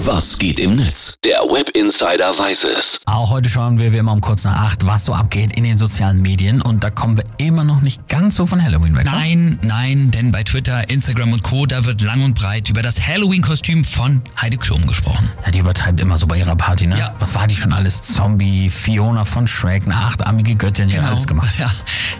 Was geht im Netz? Der Web Insider weiß es. Auch heute schauen wir wie immer um kurz nach acht, was so abgeht in den sozialen Medien. Und da kommen wir immer noch nicht ganz so von Halloween weg. Nein, nein, denn bei Twitter, Instagram und Co. da wird lang und breit über das Halloween-Kostüm von Heidi Klum gesprochen. Ja, die übertreibt immer so bei ihrer Party, ne? Ja. Was war die schon alles? Zombie, Fiona von Shrek, eine achtarmige Göttin, die hat alles gemacht. Ja,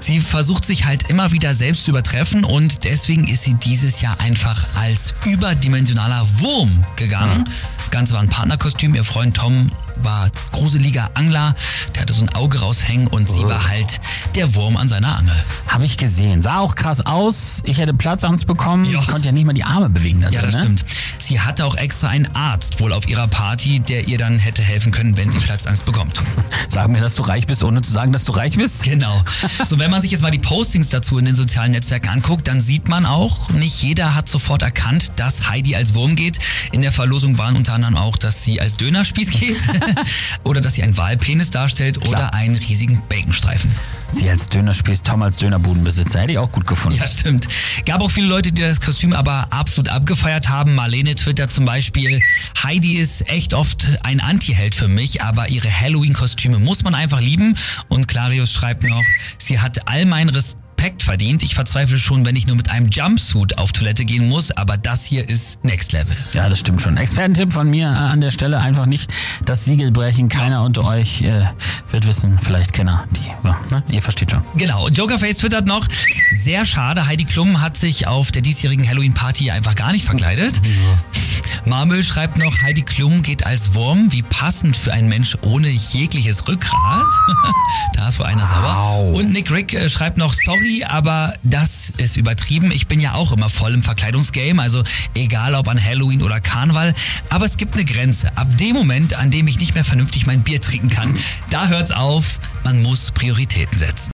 sie versucht sich halt immer wieder selbst zu übertreffen und deswegen ist sie dieses Jahr einfach als überdimensionaler Wurm gegangen. Das Ganze war ein Partnerkostüm. Ihr Freund Tom war gruseliger Angler, der hatte so ein Auge raushängen und sie war halt der Wurm an seiner Angel. Habe ich gesehen. Sah auch krass aus. Ich hätte Platzangst bekommen. Ja. Ich konnte ja nicht mal die Arme bewegen da Ja, drin, das ne? stimmt. Sie hatte auch extra einen Arzt wohl auf ihrer Party, der ihr dann hätte helfen können, wenn sie Platzangst bekommt. Sag mir, dass du reich bist, ohne zu sagen, dass du reich bist. Genau. So, wenn man sich jetzt mal die Postings dazu in den sozialen Netzwerken anguckt, dann sieht man auch, nicht jeder hat sofort erkannt, dass Heidi als Wurm geht. In der Verlosung waren unter anderem auch, dass sie als Dönerspieß geht oder dass sie einen Wahlpenis darstellt oder Klar. einen riesigen Baconstreifen. Sie als Dönerspieß, Tom als Dönerbudenbesitzer. Hätte ich auch gut gefunden. Ja, stimmt. Gab auch viele Leute, die das Kostüm aber absolut abgefeiert haben. Marlene twittert zum Beispiel, Heidi ist echt oft ein Anti-Held für mich, aber ihre Halloween-Kostüme muss man einfach lieben. Und Clarius schreibt noch, sie hat all meinen Respekt verdient. Ich verzweifle schon, wenn ich nur mit einem Jumpsuit auf Toilette gehen muss, aber das hier ist Next Level. Ja, das stimmt schon. Expertentipp von mir äh, an der Stelle einfach nicht das Siegel brechen. Keiner unter euch äh, wird wissen, vielleicht Kenner, die, ja, ne? ihr versteht schon. Genau, und Jokerface twittert noch, sehr schade, Heidi Klum hat sich auf der diesjährigen Halloween-Party einfach gar nicht verkleidet. Marmel schreibt noch, Heidi Klum geht als Wurm, wie passend für einen Mensch ohne jegliches Rückgrat. da ist wohl einer sauer. Au. Und Nick Rick äh, schreibt noch, sorry, aber das ist übertrieben. Ich bin ja auch immer voll im Verkleidungsgame, also egal ob an Halloween oder Karneval. Aber es gibt eine Grenze. Ab dem Moment, an dem ich nicht mehr vernünftig mein Bier trinken kann, da hört's auf. Man muss Prioritäten setzen.